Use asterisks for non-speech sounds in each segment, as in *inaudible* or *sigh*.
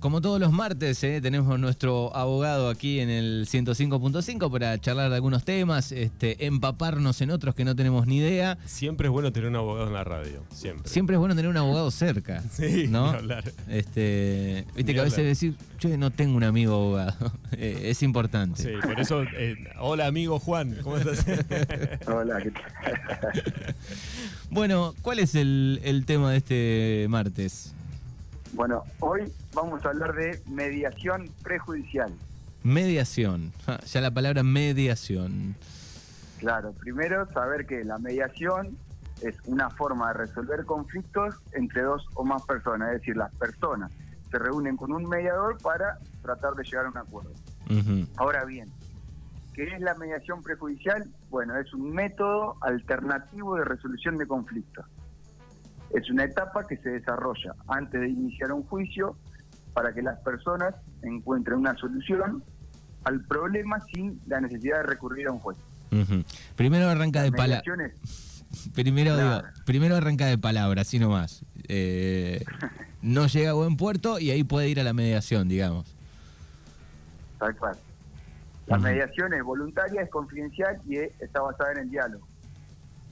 como todos los martes, eh, tenemos nuestro abogado aquí en el 105.5 para charlar de algunos temas, este, empaparnos en otros que no tenemos ni idea. Siempre es bueno tener un abogado en la radio, siempre. Siempre es bueno tener un abogado cerca. *laughs* Sí, ¿no? hablar. Este, viste Ni que a veces decir, yo no tengo un amigo abogado. *laughs* Eh, es importante. Sí, por eso, eh, hola amigo Juan, ¿cómo estás? *laughs* Hola, ¿qué tal? Bueno, ¿cuál es el, el tema de este martes? Bueno, hoy vamos a hablar de mediación prejudicial. Mediación. Ya la palabra mediación. Claro, primero saber que la mediación es una forma de resolver conflictos entre dos o más personas, es decir, las personas se reúnen con un mediador para tratar de llegar a un acuerdo. Ahora bien, ¿qué es la mediación prejudicial? Bueno, es un método alternativo de resolución de conflictos. Es una etapa que se desarrolla antes de iniciar un juicio para que las personas encuentren una solución al problema sin la necesidad de recurrir a un juez. Primero arranca de palabras. *laughs* Primero, Claro. digo, primero arranca de palabras, así nomás. Eh, *laughs* no llega a buen puerto y ahí puede ir a la mediación, digamos. Tal cual. La mediación es voluntaria, es confidencial y es- está basada en el diálogo.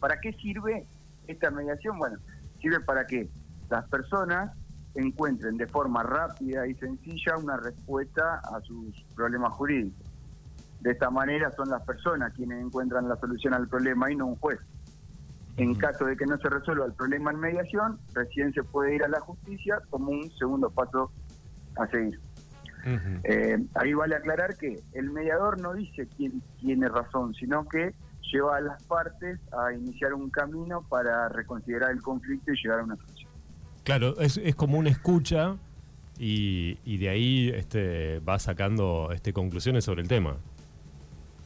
¿Para qué sirve esta mediación? Bueno, sirve para que las personas encuentren de forma rápida y sencilla una respuesta a sus problemas jurídicos. De esta manera son las personas quienes encuentran la solución al problema y no un juez. En caso de que no se resuelva el problema en mediación, recién se puede ir a la justicia como un segundo paso a seguir. Eh, ahí vale aclarar que el mediador no dice quién tiene razón, sino que lleva a las partes a iniciar un camino para reconsiderar el conflicto y llegar a una solución. Claro, es, es como una escucha y, y de ahí este, va sacando este, conclusiones sobre el tema.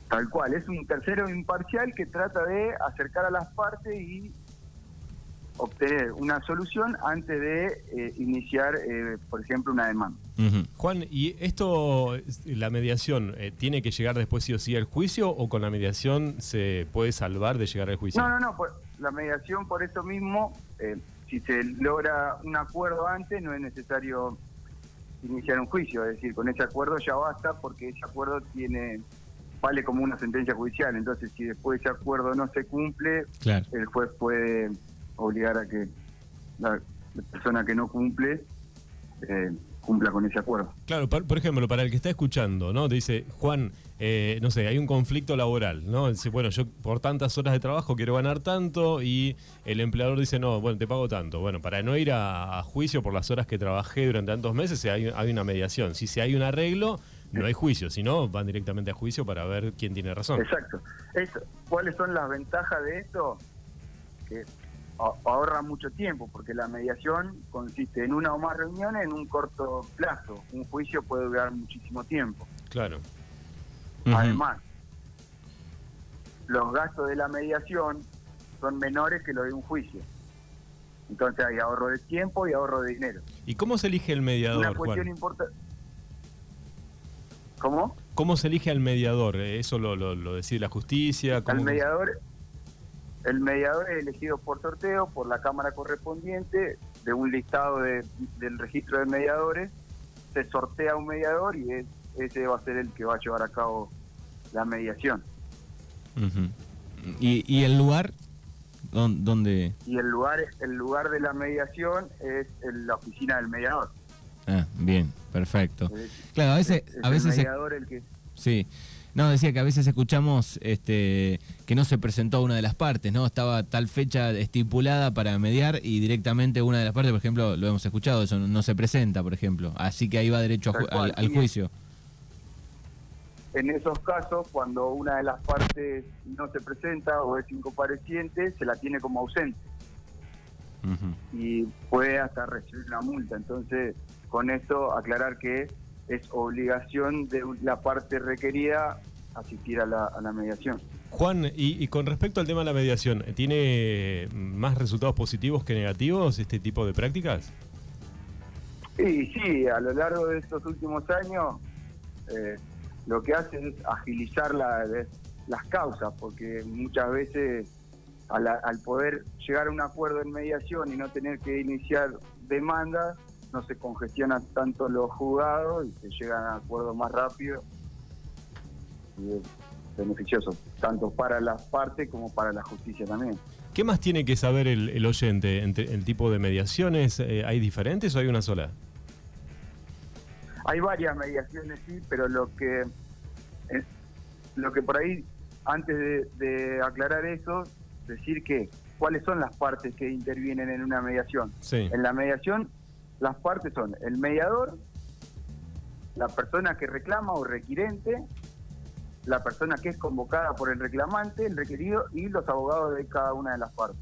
Tal cual, es un tercero imparcial que trata de acercar a las partes y obtener una solución antes de eh, iniciar, eh, por ejemplo, una demanda. Juan, ¿y esto, la mediación, eh, tiene que llegar después sí o sí al juicio o con la mediación se puede salvar de llegar al juicio? No, no, no, por- la mediación por eso mismo, eh, si se logra un acuerdo antes, no es necesario iniciar un juicio, es decir, con ese acuerdo ya basta porque ese acuerdo tiene vale como una sentencia judicial, entonces si después ese acuerdo no se cumple, Claro. el juez puede obligar a que la, persona que no cumple eh, cumpla con ese acuerdo. Claro, por, por ejemplo, para el que está escuchando, ¿no? Te dice, Juan, eh, no sé, hay un conflicto laboral, ¿no? Dice, bueno, yo por tantas horas de trabajo quiero ganar tanto y el empleador dice, no, bueno, te pago tanto. Bueno, para no ir a, a juicio por las horas que trabajé durante tantos meses, hay, hay una mediación. Si se hay un arreglo, no hay juicio, si no, van directamente a juicio para ver quién tiene razón. Exacto. Eso, ¿Cuáles son las ventajas de esto? Que ahorra mucho tiempo, porque la mediación consiste en una o más reuniones en un corto plazo. Un juicio puede durar muchísimo tiempo. Claro. Además, los gastos de la mediación son menores que los de un juicio. Entonces hay ahorro de tiempo y ahorro de dinero. ¿Y cómo se elige el Una mediador, cuestión Juan? importante. ¿Cómo? ¿Cómo se elige al mediador? ¿Eso lo, lo- lo decide la justicia? El ¿Cómo- mediador, el mediador es elegido por sorteo por la Cámara correspondiente de un listado de- del registro de mediadores. Se sortea un mediador y es- ese va a ser el que va a llevar a cabo la mediación. ¿Y, y el lugar? ¿Dó- ¿Dónde? Y el lugar, el lugar de la mediación es en la oficina del mediador. Ah, bien, perfecto. Es, Claro, a veces, es a el veces se- mediador el que Sí. No, decía que a veces escuchamos este, que no se presentó una de las partes, ¿no? Estaba tal fecha estipulada para mediar y directamente una de las partes, por ejemplo, lo hemos escuchado, eso no, no se presenta, por ejemplo. Así que ahí va derecho ju- al, juicio. En esos casos, cuando una de las partes no se presenta o es incompareciente, se la tiene como ausente. Y puede hasta recibir una multa. Entonces, con esto aclarar que es obligación de la parte requerida asistir a la, a la mediación. Juan, y, y con respecto al tema de la mediación, ¿tiene más resultados positivos que negativos este tipo de prácticas? Y sí, a lo largo de estos últimos años, eh, lo que hace es agilizar la- de- las causas, porque muchas veces a la- al poder llegar a un acuerdo en mediación y no tener que iniciar demandas, no se congestionan tanto los juzgados y se llegan a acuerdos más rápido y es beneficioso tanto para las partes como para la justicia también. ¿Qué más tiene que saber el, el oyente? Entre, ¿El tipo de mediaciones eh, hay diferentes o hay una sola? Hay varias mediaciones, sí, pero lo que eh, lo que por ahí, antes de, de aclarar eso, decir que cuáles son las partes que intervienen en una mediación. Sí. En la mediación, las partes son el mediador, la persona que reclama o requirente, la persona que es convocada por el reclamante, el requerido y los abogados de cada una de las partes.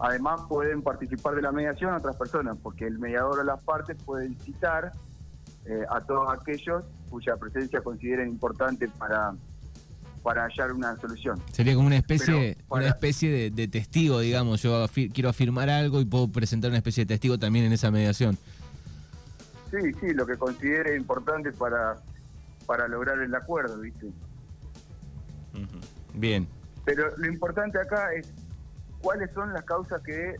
Además pueden participar de la mediación otras personas, porque el mediador o las partes pueden citar eh, a todos aquellos cuya presencia consideren importante para, para hallar una solución. Sería como una especie, para- una especie de, de testigo, digamos. Yo afi- quiero afirmar algo y puedo presentar una especie de testigo también en esa mediación. Sí, sí, lo que considere importante para, para lograr el acuerdo, ¿viste? Bien. Pero lo importante acá es cuáles son las causas que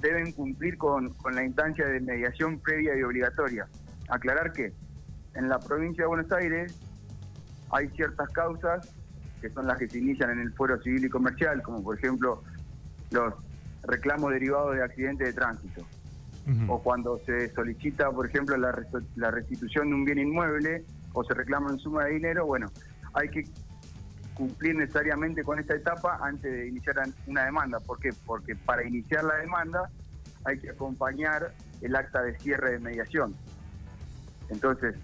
deben cumplir con, con la instancia de mediación previa y obligatoria. Aclarar que en la provincia de Buenos Aires hay ciertas causas que son las que se inician en el fuero civil y comercial, como por ejemplo los reclamos derivados de accidentes de tránsito o cuando se solicita, por ejemplo, la, la restitución de un bien inmueble o se reclama en suma de dinero, bueno, hay que cumplir necesariamente con esta etapa antes de iniciar una demanda. ¿Por qué? Porque para iniciar la demanda hay que acompañar el acta de cierre de mediación. Entonces,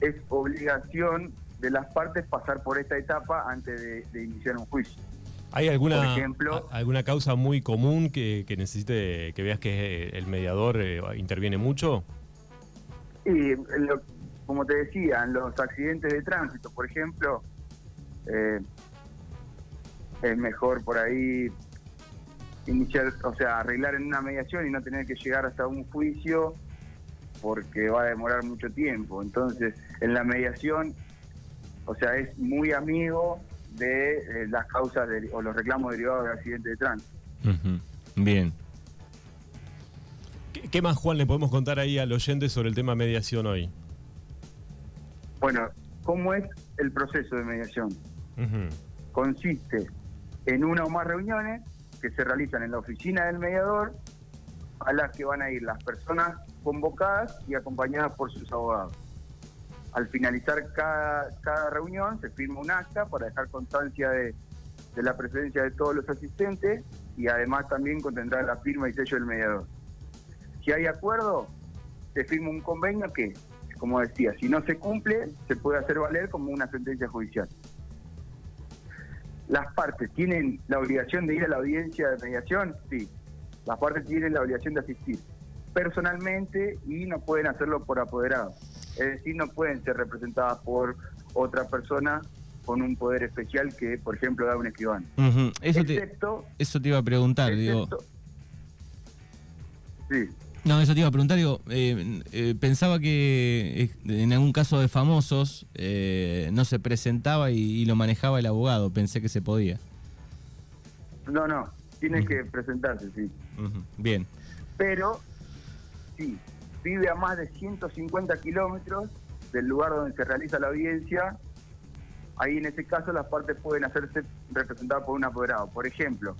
es obligación de las partes pasar por esta etapa antes de, de iniciar un juicio. ¿Hay alguna, Por ejemplo- a- alguna causa muy común que, que necesite que veas que el mediador eh, interviene mucho? Y lo- como te decía, en los accidentes de tránsito, por ejemplo, eh, es mejor por ahí iniciar, o sea, arreglar en una mediación y no tener que llegar hasta un juicio porque va a demorar mucho tiempo. Entonces, en la mediación, o sea, es muy amigo de eh, las causas de- o los reclamos derivados de accidentes de tránsito. Bien. ¿Qué, qué más, Juan, le podemos contar ahí al oyente sobre el tema mediación hoy? Bueno, ¿cómo es el proceso de mediación? Consiste en una o más reuniones que se realizan en la oficina del mediador, a las que van a ir las personas convocadas y acompañadas por sus abogados. Al finalizar cada, cada reunión se firma un acta para dejar constancia de, de la presencia de todos los asistentes y además también contendrá la firma y sello del mediador. Si hay acuerdo, se firma un convenio que, como decía, si no se cumple, se puede hacer valer como una sentencia judicial las partes tienen la obligación de ir a la audiencia de mediación, sí. Las partes tienen la obligación de asistir personalmente y no pueden hacerlo por apoderado. Es decir, no pueden ser representadas por otra persona con un poder especial que, por ejemplo, da un escribano. Eso, te, Excepto, eso te iba a preguntar, digo. sí, No, eso te iba a preguntar, digo, eh, eh, pensaba que eh, en algún caso de famosos eh, no se presentaba y, y lo manejaba el abogado, pensé que se podía. no, no, tiene que presentarse, sí. Bien. pero sí, vive a más de 150 kilómetros del lugar donde se realiza la audiencia. Ahí en ese caso las partes pueden hacerse representadas por un apoderado. Por ejemplo,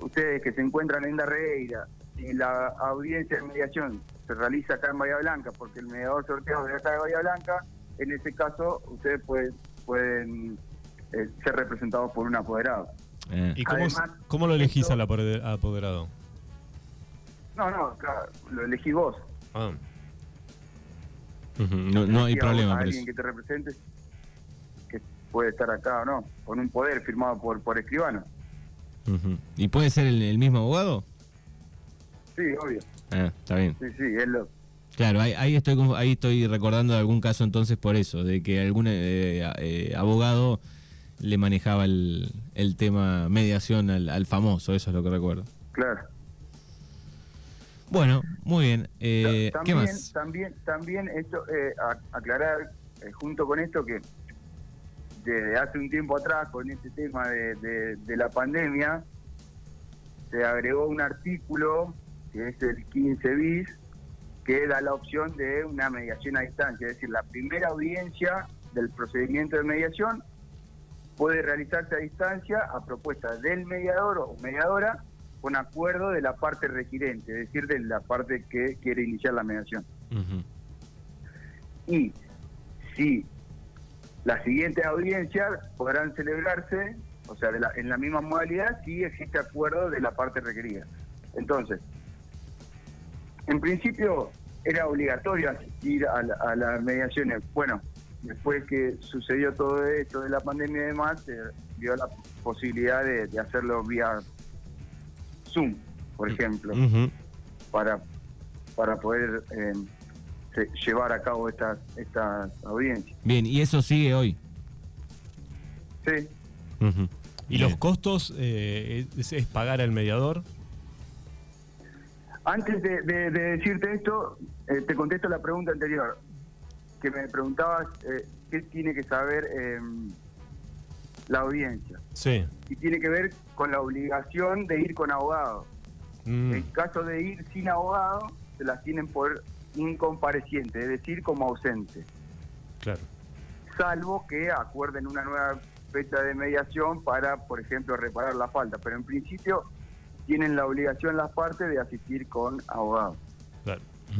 ustedes que se encuentran en Darreira y la audiencia de mediación se realiza acá en Bahía Blanca porque el mediador sorteado de acá de Bahía Blanca, en ese caso ustedes pueden, pueden eh, ser representados por un apoderado. Eh. ¿Y cómo, Además, cómo lo elegís esto- al apode- apoderado? No, no, claro, lo elegí vos. Ah. No, no hay problema a alguien que te represente que puede estar acá o no, con un poder firmado por, por escribano. ¿Y puede ser el, el mismo abogado? Sí, obvio. Ah, está bien. Sí, sí, es lo, Claro, ahí, ahí estoy ahí estoy recordando algún caso entonces por eso, de que algún eh, eh, abogado le manejaba el, el tema mediación al, al famoso, eso es lo que recuerdo. claro. Bueno, muy bien. Eh, Ta- ¿Qué también, más? También, también esto, eh, aclarar eh, junto con esto que desde hace un tiempo atrás, con este tema de, de- de la pandemia, se agregó un artículo que es el 15 bis, que da la opción de una mediación a distancia, es decir, la primera audiencia del procedimiento de mediación puede realizarse a distancia a propuesta del mediador o mediadora con acuerdo de la parte requirente, es decir, de la parte que quiere iniciar la mediación. Y si las siguientes audiencias podrán celebrarse, o sea, de la- en la misma modalidad, si existe acuerdo de la parte requerida. Entonces, en principio era obligatorio asistir a, la- a las mediaciones. Bueno, después que sucedió todo esto de la pandemia y demás, se dio la posibilidad de, de hacerlo vía Zoom, por ejemplo, para, para poder eh, llevar a cabo estas, estas audiencias. Bien, y eso sigue hoy. Sí. ¿Y Bien. los costos eh, es, es pagar al mediador? Antes de, de- de decirte esto, eh, te contesto la pregunta anterior, que me preguntabas eh, qué tiene que saber eh, la audiencia. Sí. Y tiene que ver con la obligación de ir con abogado. Mm, En caso de ir sin abogado, se las tienen por incompareciente, es decir, como ausente. claro. Salvo que acuerden una nueva fecha de mediación para, por ejemplo, reparar la falta. Pero en principio tienen la obligación las partes de asistir con abogado.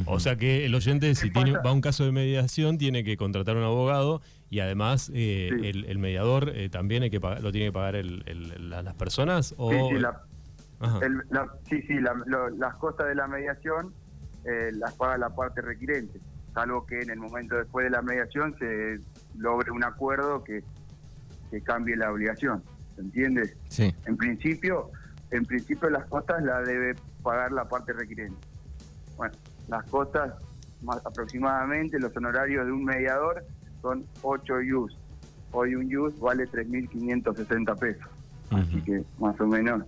O sea que el oyente, si ¿Qué tiene, va a un caso de mediación, tiene que contratar un abogado y además eh, Sí. el, el mediador eh, también hay que pagar, lo tiene que pagar el- el- la- las personas o Sí, sí, la- Ajá. El- la- sí, sí, la- lo- las costas de la mediación eh, las paga la parte requirente, salvo que en el momento después de la mediación se logre un acuerdo que, que cambie la obligación, ¿se entiende? Sí. En principio, en principio las costas las debe pagar la parte requirente. Bueno, las costas más aproximadamente los honorarios de un mediador son 8 yus. Hoy un yus vale 3.560 pesos, así Ujú. que más o menos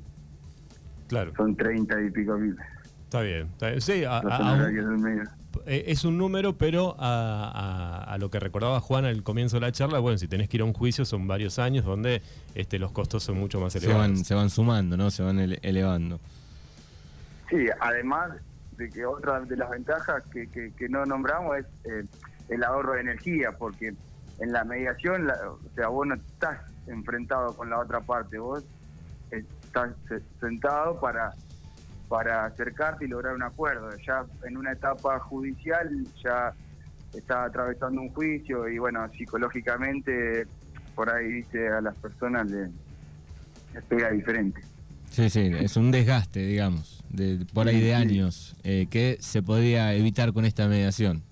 Claro, son 30 y pico mil está bien. está bien. Sí, a- los a- a un- honorarios del medio. eh, es un número, pero a, a- a lo que recordaba Juan al comienzo de la charla, bueno, si tenés que ir a un juicio son varios años donde este, los costos son mucho más Se elevados. van, se van sumando, ¿no? Se van ele- elevando. Sí, además que otra de las ventajas que, que, no nombramos es eh, el ahorro de energía, porque en la mediación, la- o sea, vos no estás enfrentado con la otra parte, vos estás se- sentado para para acercarte y lograr un acuerdo. Ya en una etapa judicial ya está atravesando un juicio y bueno, psicológicamente por ahí, viste, a las personas le, les pega diferente. Sí, sí, es un desgaste, digamos, de, por ahí de años, eh, que se podría evitar con esta mediación.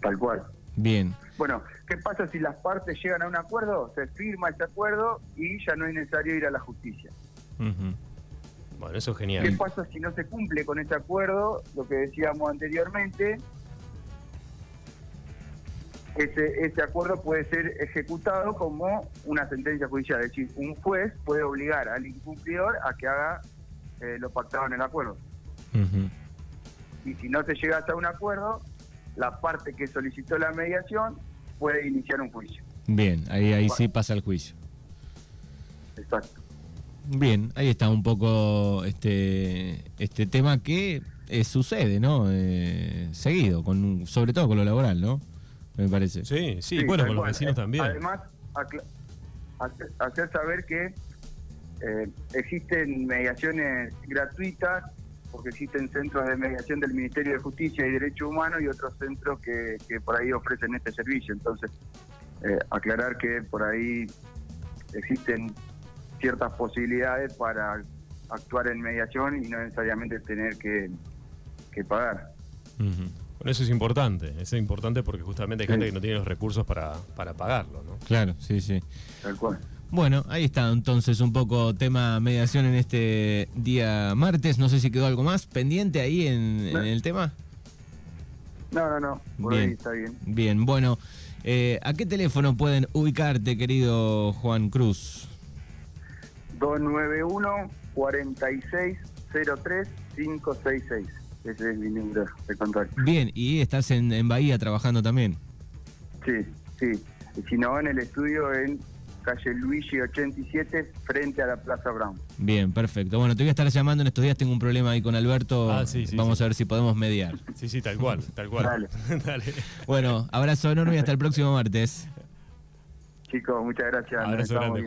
Tal cual. Bien, Bueno, ¿qué pasa si las partes llegan a un acuerdo? Se firma ese acuerdo y ya no es necesario ir a la justicia. Bueno, eso es ¿Qué genial. pasa si no se cumple con ese acuerdo? Lo que decíamos anteriormente, ese, ese acuerdo puede ser ejecutado como una sentencia judicial. Es decir, un juez puede obligar al incumplidor a que haga eh, lo pactado en el acuerdo. Y si no se llega hasta un acuerdo, la parte que solicitó la mediación puede iniciar un juicio. bien, ahí, ahí sí pasa el juicio. Exacto. Bien, ahí está un poco este este tema que eh, sucede, ¿no? Eh, seguido, con sobre todo con lo laboral, ¿no? Me parece. Sí, sí, Sí, bueno, con los vecinos también. Además, hacer, saber que eh, existen mediaciones gratuitas, porque existen centros de mediación del Ministerio de Justicia y Derechos Humanos y otros centros que, que por ahí ofrecen este servicio. Entonces, eh, aclarar que por ahí existen ciertas posibilidades para actuar en mediación y no necesariamente tener que, que pagar. Ujú. Bueno, eso es importante. Eso es importante porque justamente hay gente Sí. que no tiene los recursos para, para pagarlo, ¿no? Claro, sí, sí. Tal cual. Bueno, ahí está entonces un poco tema mediación en este día martes. No sé si quedó algo más pendiente ahí en, en el tema. No, no, no. Por Bien. ahí está bien. Bien, bueno, eh, ¿a qué teléfono pueden ubicarte, querido Juan Cruz? 291 4603 566 Ese es mi número de contacto. Bien, y estás en, en Bahía trabajando también. Sí, sí. Y si no, en el estudio en calle Luigi 87, frente a la Plaza Brown. Bien, perfecto. Bueno, te voy a estar llamando en estos días. Tengo un problema ahí con Alberto. Ah, sí, sí, Vamos sí. a ver si podemos mediar. Sí, sí, tal cual, tal cual. Dale. *laughs* Dale. Bueno, abrazo enorme y hasta el próximo martes. Chicos, muchas gracias. Abrazo grande.